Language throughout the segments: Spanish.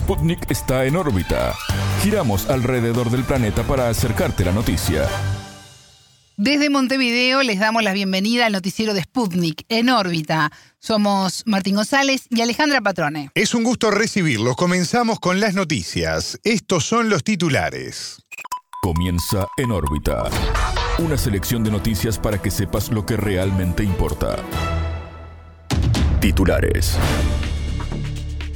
Sputnik está en órbita. Giramos alrededor del planeta para acercarte la noticia. Desde Montevideo les damos la bienvenida al noticiero de Sputnik en órbita. Somos Martín González y Alejandra Patrone. Es un gusto recibirlos. Comenzamos con las noticias. Estos son los titulares. Comienza en órbita. Una selección de noticias para que sepas lo que realmente importa. Titulares.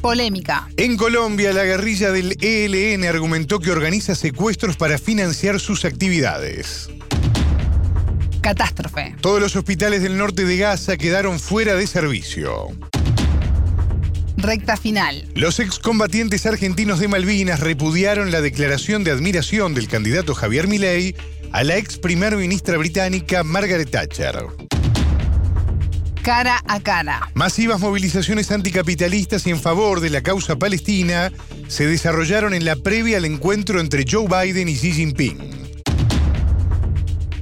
Polémica. En Colombia, la guerrilla del ELN argumentó que organiza secuestros para financiar sus actividades. Catástrofe. Todos los hospitales del norte de Gaza quedaron fuera de servicio. Recta final. Los excombatientes argentinos de Malvinas repudiaron la declaración de admiración del candidato Javier Milei a la ex primer ministra británica Margaret Thatcher. Cara a cara. Masivas movilizaciones anticapitalistas y en favor de la causa palestina se desarrollaron en la previa al encuentro entre Joe Biden y Xi Jinping.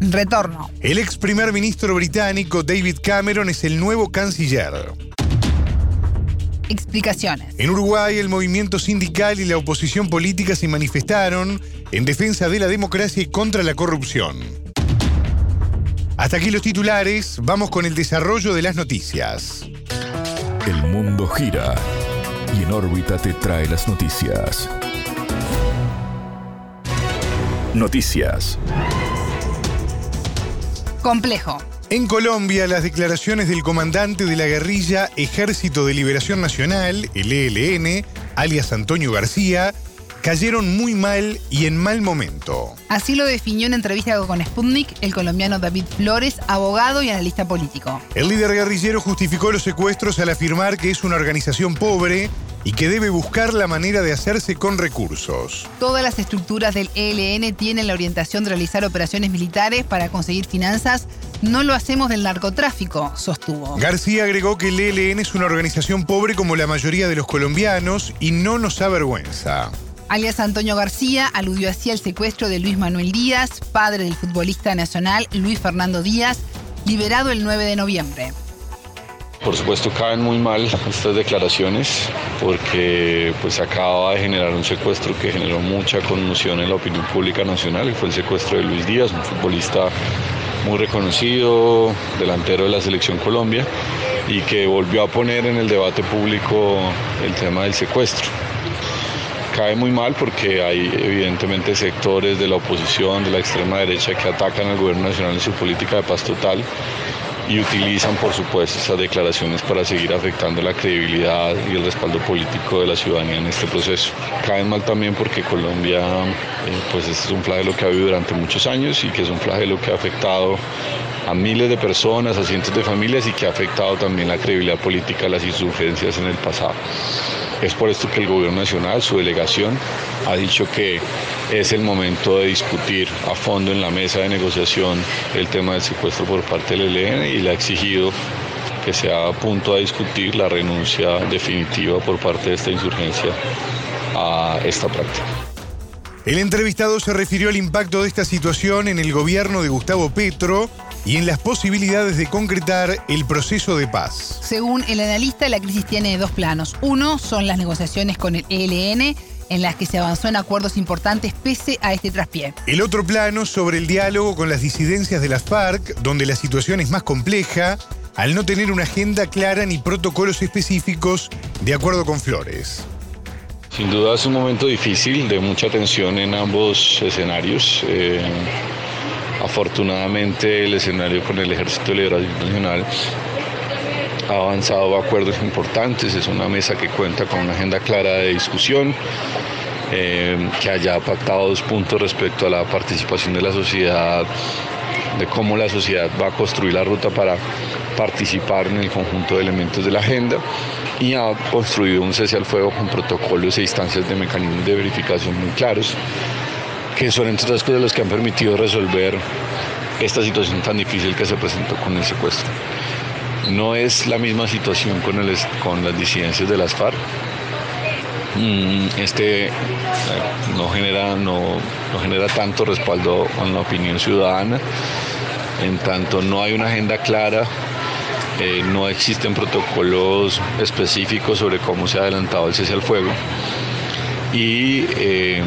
Retorno. El ex primer ministro británico David Cameron es el nuevo canciller. Explicaciones. En Uruguay, el movimiento sindical y la oposición política se manifestaron en defensa de la democracia y contra la corrupción. Hasta aquí los titulares, vamos con el desarrollo de las noticias. El mundo gira y en órbita te trae las noticias. Noticias. Complejo. En Colombia, las declaraciones del comandante de la guerrilla Ejército de Liberación Nacional, el ELN, alias Antonio García, cayeron muy mal y en mal momento. Así lo definió en entrevista con Sputnik el colombiano David Flores, abogado y analista político. El líder guerrillero justificó los secuestros al afirmar que es una organización pobre y que debe buscar la manera de hacerse con recursos. Todas las estructuras del ELN tienen la orientación de realizar operaciones militares para conseguir finanzas. No lo hacemos del narcotráfico, sostuvo. García agregó que el ELN es una organización pobre como la mayoría de los colombianos y no nos avergüenza. Alias Antonio García aludió así al secuestro de Luis Manuel Díaz, padre del futbolista nacional Luis Fernando Díaz, liberado el 9 de noviembre. Por supuesto caen muy mal estas declaraciones porque pues acaba de generar un secuestro que generó mucha conmoción en la opinión pública nacional y fue el secuestro de Luis Díaz, un futbolista muy reconocido, delantero de la selección Colombia y que volvió a poner en el debate público el tema del secuestro. Cae muy mal porque hay evidentemente sectores de la oposición, de la extrema derecha que atacan al gobierno nacional en su política de paz total y utilizan por supuesto estas declaraciones para seguir afectando la credibilidad y el respaldo político de la ciudadanía en este proceso. Caen mal también porque Colombia eh, pues este es un flagelo que ha vivido durante muchos años y que es un flagelo que ha afectado a miles de personas, a cientos de familias y que ha afectado también la credibilidad política de las insurgencias en el pasado. Es por esto que el gobierno nacional, su delegación, ha dicho que es el momento de discutir a fondo en la mesa de negociación el tema del secuestro por parte del ELN y le ha exigido que sea a punto a discutir la renuncia definitiva por parte de esta insurgencia a esta práctica. El entrevistado se refirió al impacto de esta situación en el gobierno de Gustavo Petro y en las posibilidades de concretar el proceso de paz. Según el analista, la crisis tiene dos planos. Uno son las negociaciones con el ELN, en las que se avanzó en acuerdos importantes pese a este traspié. El otro plano sobre el diálogo con las disidencias de las FARC, donde la situación es más compleja, al no tener una agenda clara ni protocolos específicos de acuerdo con Flores. Sin duda es un momento difícil, de mucha tensión en ambos escenarios. Eh, afortunadamente el escenario con el Ejército de Liberación Nacional ha avanzado a acuerdos importantes, es una mesa que cuenta con una agenda clara de discusión, eh, que haya pactado dos puntos respecto a la participación de la sociedad, de cómo la sociedad va a construir la ruta para participar en el conjunto de elementos de la agenda y ha construido un cese al fuego con protocolos e instancias de mecanismos de verificación muy claros, que son entre otras cosas los que han permitido resolver esta situación tan difícil que se presentó con el secuestro. No es la misma situación con, el, con las disidencias de las FARC. Mm, este eh, no genera, no, no genera tanto respaldo con la opinión ciudadana, en tanto no hay una agenda clara eh, no existen protocolos específicos sobre cómo se ha adelantado el cese al fuego. y eh,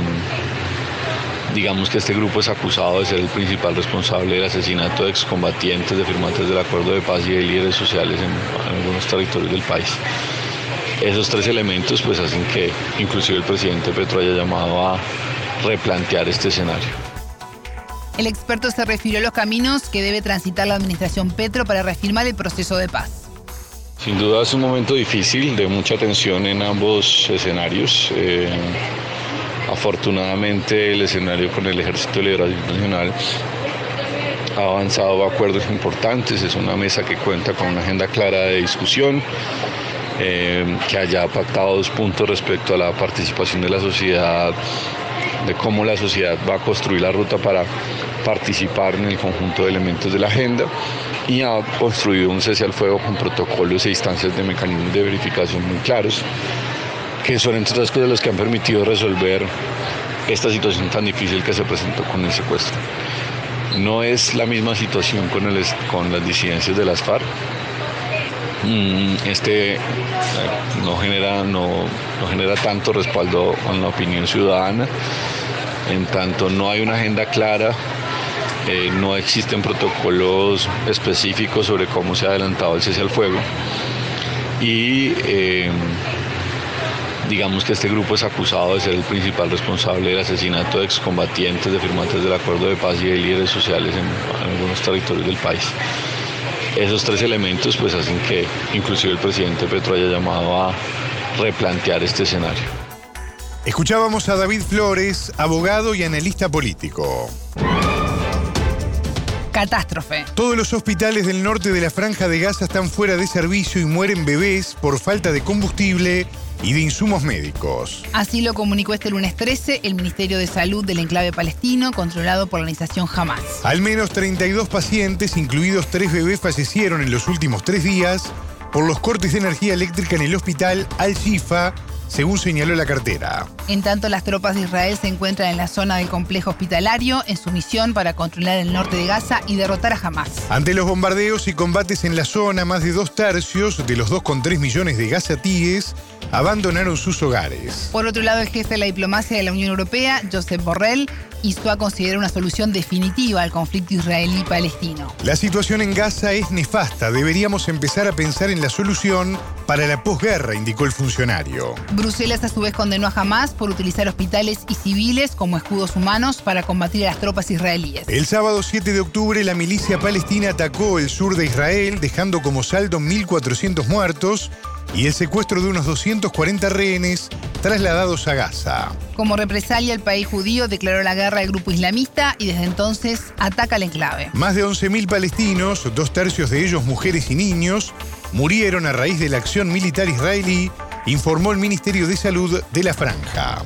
digamos que este grupo es acusado de ser el principal responsable del asesinato de excombatientes, de firmantes del acuerdo de paz y de líderes sociales en, algunos territorios del país. Esos tres elementos pues hacen que inclusive el presidente Petro haya llamado a replantear este escenario. El experto se refirió a los caminos que debe transitar la administración Petro para reafirmar el proceso de paz. Sin duda es un momento difícil, de mucha tensión en ambos escenarios. Eh, afortunadamente el escenario con el Ejército de Liberación Nacional ha avanzado a acuerdos importantes, es una mesa que cuenta con una agenda clara de discusión, eh, que haya pactado dos puntos respecto a la participación de la sociedad, de cómo la sociedad va a construir la ruta para participar en el conjunto de elementos de la agenda y ha construido un cese al fuego con protocolos e instancias de mecanismos de verificación muy claros, que son entre otras cosas los que han permitido resolver esta situación tan difícil que se presentó con el secuestro. No es la misma situación con, el, con las disidencias de las FARC. Mm, este eh, no genera, no, no genera tanto respaldo con la opinión ciudadana, en tanto no hay una agenda clara eh, no existen protocolos específicos sobre cómo se ha adelantado el cese al fuego. Y eh, digamos que este grupo es acusado de ser el principal responsable del asesinato de excombatientes, de firmantes del acuerdo de paz y de líderes sociales en, algunos territorios del país. Esos tres elementos pues hacen que inclusive el presidente Petro haya llamado a replantear este escenario. Escuchábamos a David Flores, abogado y analista político. Catástrofe. Todos los hospitales del norte de la franja de Gaza están fuera de servicio y mueren bebés por falta de combustible y de insumos médicos. Así lo comunicó este lunes 13 el Ministerio de Salud del enclave palestino, controlado por la organización Hamas. Al menos 32 pacientes, incluidos tres bebés, fallecieron en los últimos tres días por los cortes de energía eléctrica en el hospital Al-Shifa según señaló la cartera. En tanto, las tropas de Israel se encuentran en la zona del complejo hospitalario en su misión para controlar el norte de Gaza y derrotar a Hamas. Ante los bombardeos y combates en la zona, más de dos tercios de los 2,3 millones de gazatíes abandonaron sus hogares. Por otro lado, el jefe de la diplomacia de la Unión Europea, Josep Borrell, hizo a considerar una solución definitiva al conflicto israelí-palestino. La situación en Gaza es nefasta. Deberíamos empezar a pensar en la solución para la posguerra, indicó el funcionario. Bruselas a su vez condenó a Hamas por utilizar hospitales y civiles como escudos humanos para combatir a las tropas israelíes. El sábado 7 de octubre la milicia palestina atacó el sur de Israel, dejando como saldo 1.400 muertos y el secuestro de unos 240 rehenes trasladados a Gaza. Como represalia, el país judío declaró la guerra al grupo islamista y desde entonces ataca al enclave. Más de 11.000 palestinos, dos tercios de ellos mujeres y niños, murieron a raíz de la acción militar israelí, informó el Ministerio de Salud de la Franja.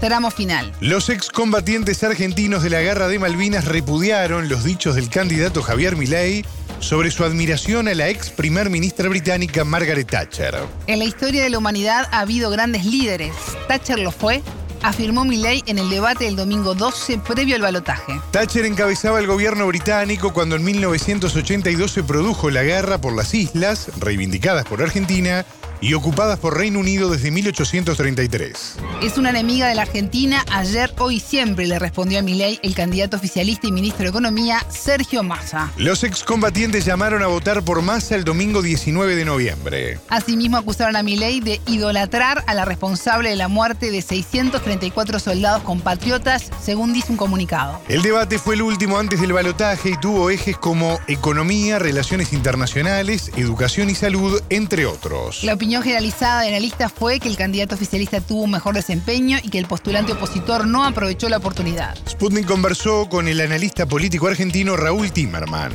Tramo final. Los excombatientes argentinos de la Guerra de Malvinas repudiaron los dichos del candidato Javier Milei sobre su admiración a la ex primer ministra británica Margaret Thatcher. En la historia de la humanidad ha habido grandes líderes. Thatcher lo fue, afirmó Milley en el debate del domingo 12 previo al balotaje. Thatcher encabezaba el gobierno británico cuando en 1982 se produjo la guerra por las islas, reivindicadas por Argentina, y ocupadas por Reino Unido desde 1833. Es una enemiga de la Argentina, ayer, hoy y siempre, le respondió a Milei el candidato oficialista y ministro de Economía, Sergio Massa. Los excombatientes llamaron a votar por Massa el domingo 19 de noviembre. Asimismo acusaron a Milei de idolatrar a la responsable de la muerte de 634 soldados compatriotas, según dice un comunicado. El debate fue el último antes del balotaje y tuvo ejes como economía, relaciones internacionales, educación y salud, entre otros. La opinión generalizada de analistas fue que el candidato oficialista tuvo un mejor desempeño y que el postulante opositor no aprovechó la oportunidad. Sputnik conversó con el analista político argentino Raúl Timerman.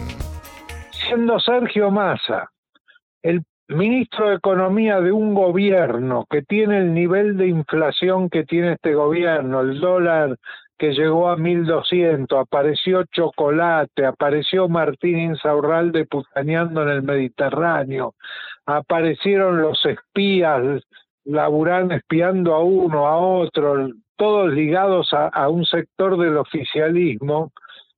Siendo Sergio Massa el ministro de Economía de un gobierno que tiene el nivel de inflación que tiene este gobierno, el dólar que llegó a 1200, apareció Chocolate, apareció Martín Insaurralde putaneando en el Mediterráneo, aparecieron los espías, laburando, espiando a uno, a otro, todos ligados a, un sector del oficialismo,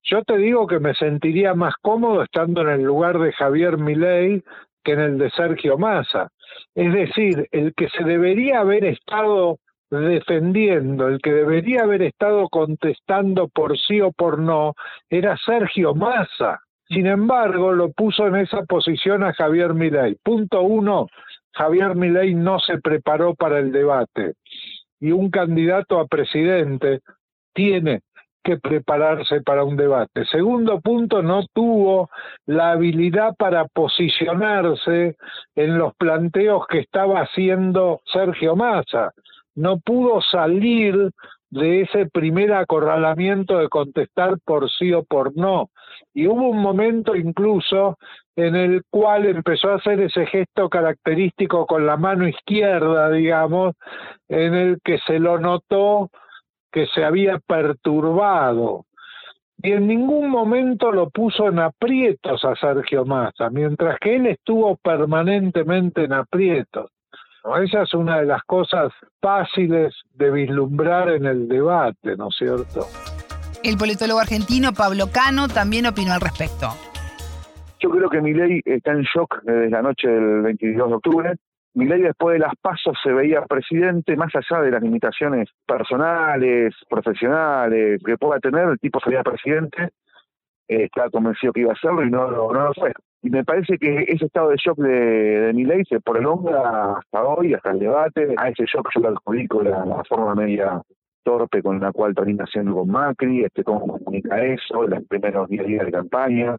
yo te digo que me sentiría más cómodo estando en el lugar de Javier Milei que en el de Sergio Massa. Es decir, el que se debería haber estado defendiendo, el que debería haber estado contestando por sí o por no, era Sergio Massa. Sin embargo, lo puso en esa posición a Javier Milei. Punto uno, Javier Milei no se preparó para el debate. Y un candidato a presidente tiene que prepararse para un debate. Segundo punto, no tuvo la habilidad para posicionarse en los planteos que estaba haciendo Sergio Massa. No pudo salir de ese primer acorralamiento de contestar por sí o por no. Y hubo un momento incluso en el cual empezó a hacer ese gesto característico con la mano izquierda, digamos, en el que se lo notó que se había perturbado y en ningún momento lo puso en aprietos a Sergio Massa, mientras que él estuvo permanentemente en aprietos. Esa es una de las cosas fáciles de vislumbrar en el debate, ¿no es cierto? El politólogo argentino Pablo Cano también opinó al respecto. Yo creo que Milei está en shock desde la noche del 22 de octubre. Milei después de las pasos se veía presidente, más allá de las limitaciones personales, profesionales que pueda tener, el tipo sería presidente, eh, estaba convencido que iba a serlo y no, no, lo fue. Y me parece que ese estado de shock de, de Milei se prolonga hasta hoy, hasta el debate. A ese shock yo lo adjudico la, forma media torpe con la cual termina siendo con Macri, este, cómo comunica eso, los primeros días de campaña,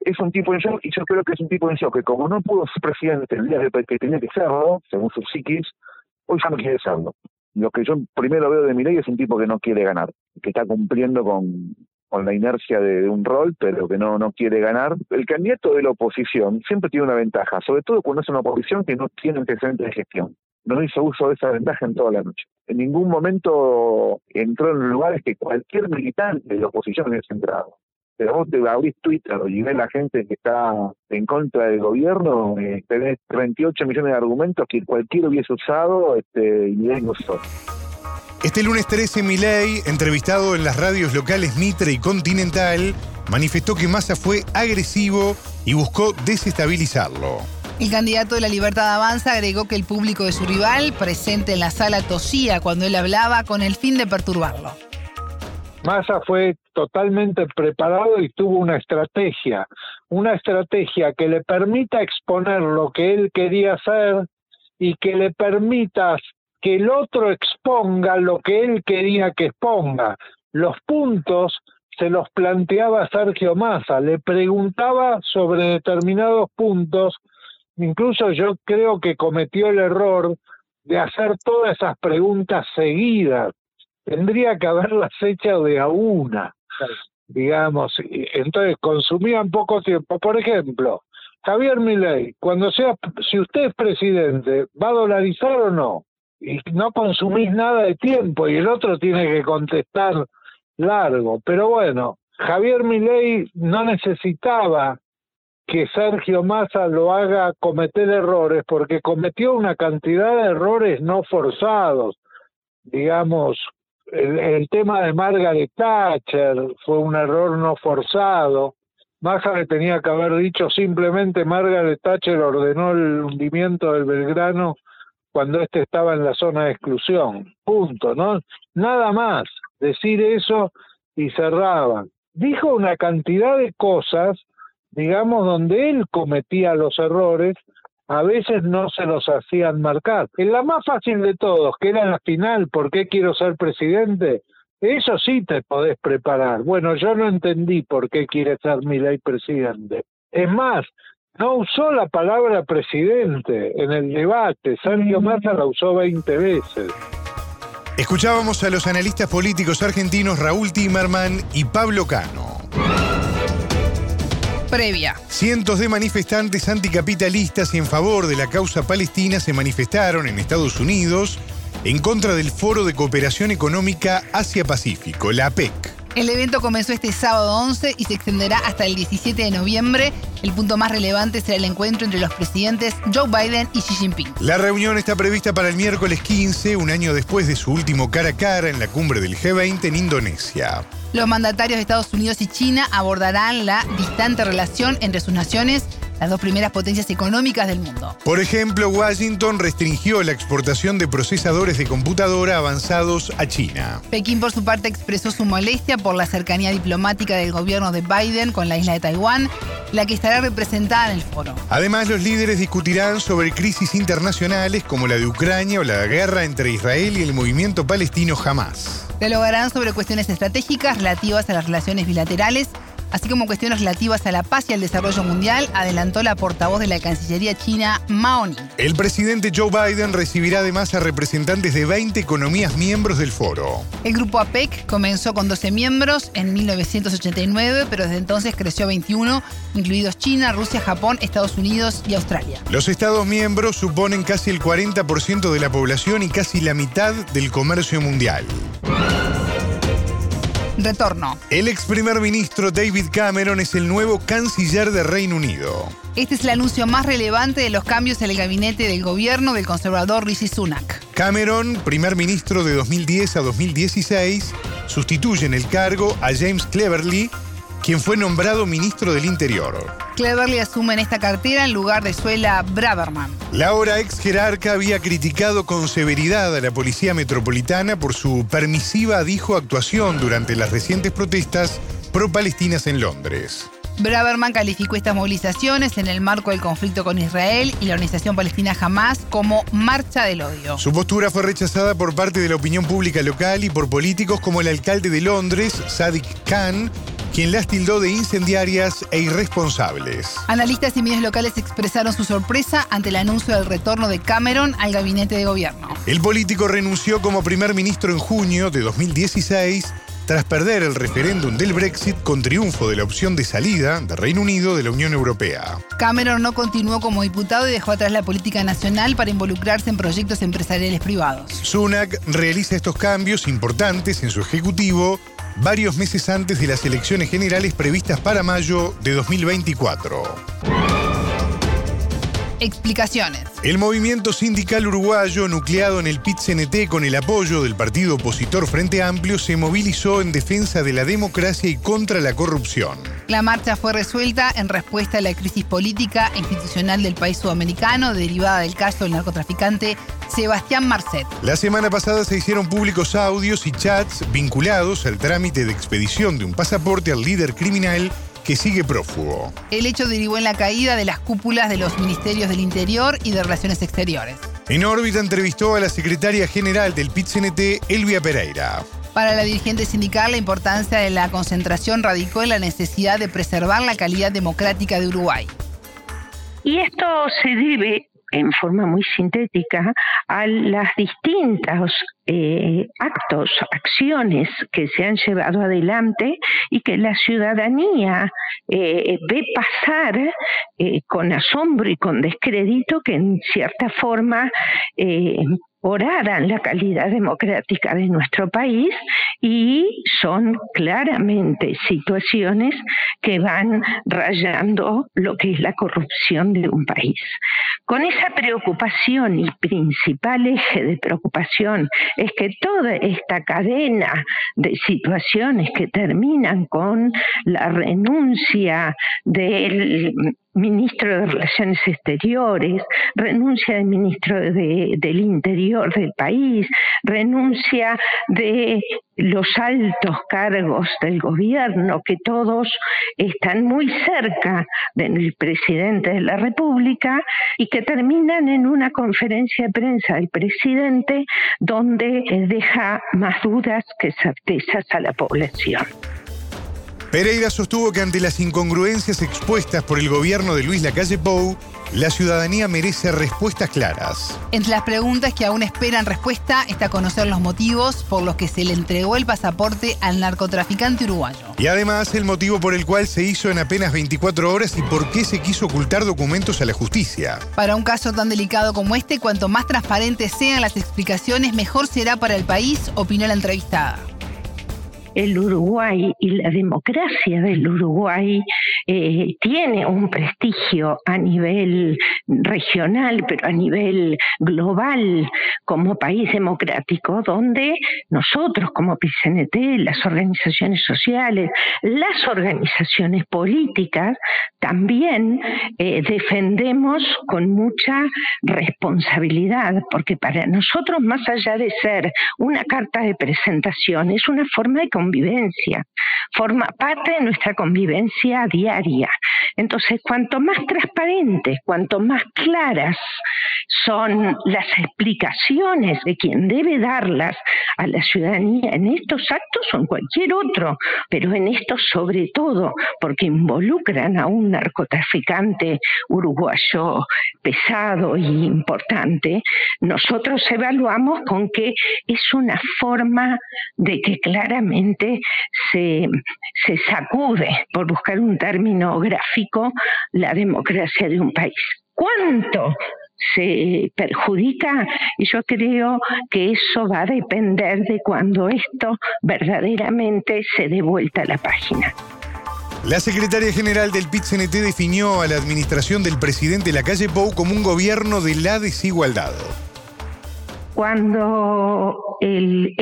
es un tipo de shock y yo creo que es un tipo de shock que como no pudo ser presidente el día que tenía que serlo, según sus psiquis, hoy ya no quiere serlo. Lo que yo primero veo de Milei es un tipo que no quiere ganar, que está cumpliendo con, con la inercia de, un rol, pero que no, no quiere ganar. El candidato de la oposición siempre tiene una ventaja, sobre todo cuando es una oposición que no tiene antecedentes de gestión. No hizo uso de esa ventaja en toda la noche. En ningún momento entró en lugares que cualquier militante de la oposición hubiese entrado pero vos te abrís Twitter y ves la gente que está en contra del gobierno, eh, tenés 38 millones de argumentos que cualquiera hubiese usado este, y no usó. Este lunes 13, Milei, entrevistado en las radios locales Mitre y Continental, manifestó que Massa fue agresivo y buscó desestabilizarlo. El candidato de la Libertad Avanza agregó que el público de su rival, presente en la sala, tosía cuando él hablaba con el fin de perturbarlo. Massa fue totalmente preparado y tuvo una estrategia, una estrategia que le permita exponer lo que él quería hacer y que le permita que el otro exponga lo que él quería que exponga. Los puntos se los planteaba Sergio Massa, le preguntaba sobre determinados puntos, incluso yo creo que cometió el error de hacer todas esas preguntas seguidas tendría que haberlas hecho de a una, digamos. Entonces consumían poco tiempo. Por ejemplo, Javier Milei, cuando sea, si usted es presidente, ¿va a dolarizar o no? Y no consumís nada de tiempo y el otro tiene que contestar largo. Pero bueno, Javier Milei no necesitaba que Sergio Massa lo haga cometer errores porque cometió una cantidad de errores no forzados, digamos, el, tema de Margaret Thatcher fue un error no forzado. Massa le tenía que haber dicho simplemente Margaret Thatcher ordenó el hundimiento del Belgrano cuando éste estaba en la zona de exclusión. Punto, ¿no? Nada más. Decir eso y cerraban. Dijo una cantidad de cosas, digamos, donde él cometía los errores a veces no se los hacían marcar. En la más fácil de todos, que era la final, ¿por qué quiero ser presidente? Eso sí te podés preparar. Bueno, yo no entendí por qué quiere ser mi ley presidente. Es más, no usó la palabra presidente en el debate. Sergio Massa la usó 20 veces. Escuchábamos a los analistas políticos argentinos Raúl Timerman y Pablo Cano previa. Cientos de manifestantes anticapitalistas y en favor de la causa palestina se manifestaron en Estados Unidos en contra del Foro de Cooperación Económica Asia-Pacífico, la APEC. El evento comenzó este sábado 11 y se extenderá hasta el 17 de noviembre. El punto más relevante será el encuentro entre los presidentes Joe Biden y Xi Jinping. La reunión está prevista para el miércoles 15, un año después de su último cara a cara en la cumbre del G20 en Indonesia. Los mandatarios de Estados Unidos y China abordarán la distante relación entre sus naciones las dos primeras potencias económicas del mundo. Por ejemplo, Washington restringió la exportación de procesadores de computadora avanzados a China. Pekín, por su parte, expresó su molestia por la cercanía diplomática del gobierno de Biden con la isla de Taiwán, la que estará representada en el foro. Además, los líderes discutirán sobre crisis internacionales como la de Ucrania o la guerra entre Israel y el movimiento palestino Hamas. Dialogarán sobre cuestiones estratégicas relativas a las relaciones bilaterales así como cuestiones relativas a la paz y al desarrollo mundial, adelantó la portavoz de la Cancillería china, Mao Ning. El presidente Joe Biden recibirá además a representantes de 20 economías miembros del foro. El grupo APEC comenzó con 12 miembros en 1989, pero desde entonces creció a 21, incluidos China, Rusia, Japón, Estados Unidos y Australia. Los Estados miembros suponen casi el 40% de la población y casi la mitad del comercio mundial. Retorno. El ex primer ministro David Cameron es el nuevo canciller de Reino Unido. Este es el anuncio más relevante de los cambios en el gabinete del gobierno del conservador Rishi Sunak. Cameron, primer ministro de 2010 a 2016, sustituye en el cargo a James Cleverly, quien fue nombrado ministro del Interior. Cleverly asume en esta cartera en lugar de Suela Braverman. La ahora ex jerarca había criticado con severidad a la Policía Metropolitana por su permisiva, dijo, actuación durante las recientes protestas pro-palestinas en Londres. Braverman calificó estas movilizaciones en el marco del conflicto con Israel y la organización palestina Hamas como marcha del odio. Su postura fue rechazada por parte de la opinión pública local y por políticos como el alcalde de Londres, Sadiq Khan, quien las tildó de incendiarias e irresponsables. Analistas y medios locales expresaron su sorpresa ante el anuncio del retorno de Cameron al gabinete de gobierno. El político renunció como primer ministro en junio de 2016 tras perder el referéndum del Brexit con triunfo de la opción de salida de Reino Unido de la Unión Europea. Cameron no continuó como diputado y dejó atrás la política nacional para involucrarse en proyectos empresariales privados. Sunak realiza estos cambios importantes en su ejecutivo varios meses antes de las elecciones generales previstas para mayo de 2024. Explicaciones. El movimiento sindical uruguayo, nucleado en el PIT-CNT con el apoyo del partido opositor Frente Amplio, se movilizó en defensa de la democracia y contra la corrupción. La marcha fue resuelta en respuesta a la crisis política e institucional del país sudamericano derivada del caso del narcotraficante Sebastián Marcet. La semana pasada se hicieron públicos audios y chats vinculados al trámite de expedición de un pasaporte al líder criminal que sigue prófugo. El hecho derivó en la caída de las cúpulas de los ministerios del Interior y de Relaciones Exteriores. En órbita entrevistó a la secretaria general del PIT-CNT, Elvia Pereira. Para la dirigente sindical, la importancia de la concentración radicó en la necesidad de preservar la calidad democrática de Uruguay. Y esto se debe en forma muy sintética a las distintos eh, actos, acciones que se han llevado adelante y que la ciudadanía eh, ve pasar eh, con asombro y con descrédito que en cierta forma oraran la calidad democrática de nuestro país y son claramente situaciones que van rayando lo que es la corrupción de un país. Con esa preocupación y principal eje de preocupación es que toda esta cadena de situaciones que terminan con la renuncia del ministro de Relaciones Exteriores, renuncia del ministro del Interior del país, renuncia de los altos cargos del gobierno, que todos están muy cerca del presidente de la República y que terminan en una conferencia de prensa del presidente donde deja más dudas que certezas a la población. Pereira sostuvo que ante las incongruencias expuestas por el gobierno de Luis Lacalle Pou, la ciudadanía merece respuestas claras. Entre las preguntas que aún esperan respuesta está conocer los motivos por los que se le entregó el pasaporte al narcotraficante uruguayo. Y además el motivo por el cual se hizo en apenas 24 horas y por qué se quiso ocultar documentos a la justicia. Para un caso tan delicado como este, cuanto más transparentes sean las explicaciones, mejor será para el país, opinó la entrevistada el Uruguay y la democracia del Uruguay eh, tiene un prestigio a nivel regional, pero a nivel global como país democrático, donde nosotros como PCNT, las organizaciones sociales, las organizaciones políticas, también eh, defendemos con mucha responsabilidad, porque para nosotros, más allá de ser una carta de presentación, es una forma de convivencia, forma parte de nuestra convivencia diaria. Entonces, cuanto más transparentes, cuanto más claras son las explicaciones de quien debe darlas a la ciudadanía en estos actos o en cualquier otro, pero en estos sobre todo porque involucran a un narcotraficante uruguayo pesado y importante, nosotros evaluamos con que es una forma de que claramente se, se sacude, por buscar un término gráfico, la democracia de un país. ¿Cuánto se perjudica y yo creo que eso va a depender de cuando esto verdaderamente se dé vuelta a la página. La secretaria general del PIT-CNT definió a la administración del presidente Lacalle Pou como un gobierno de la desigualdad. Cuando el,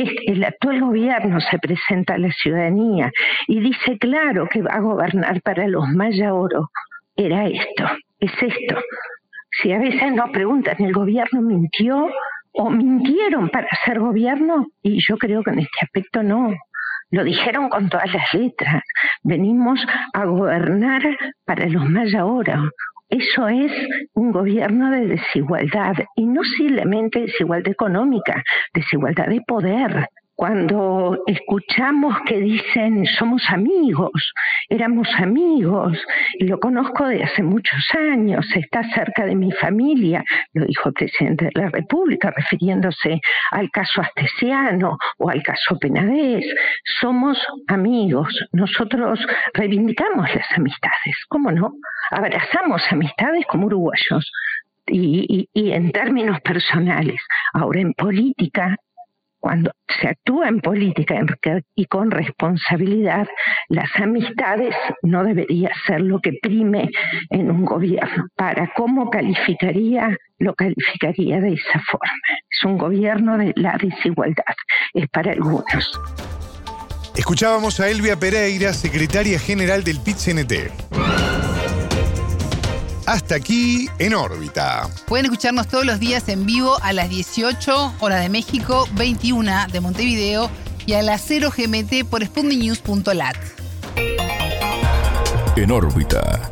actual gobierno se presenta a la ciudadanía y dice claro que va a gobernar para los Maya Oro, era esto, es esto. Si a veces nos preguntan, ¿el gobierno mintió o mintieron para hacer gobierno? Y yo creo que en este aspecto no. Lo dijeron con todas las letras. Venimos a gobernar para los más ahora. Eso es un gobierno de desigualdad y no simplemente desigualdad económica, desigualdad de poder cuando escuchamos que dicen somos amigos, éramos amigos, y lo conozco de hace muchos años, está cerca de mi familia, lo dijo el presidente de la República refiriéndose al caso Astesiano o al caso Penadez, somos amigos, nosotros reivindicamos las amistades, ¿cómo no? Abrazamos amistades como uruguayos. Y en términos personales, ahora en política cuando se actúa en política y con responsabilidad, las amistades no debería ser lo que prime en un gobierno. Para cómo calificaría, lo calificaría de esa forma. Es un gobierno de la desigualdad, es para algunos. Escuchábamos a Elvia Pereira, secretaria general del PIT-CNT. Hasta aquí en órbita. Pueden escucharnos todos los días en vivo a las 18 horas de México, 21 de Montevideo y a las 0 GMT por spundinews.lat. En órbita.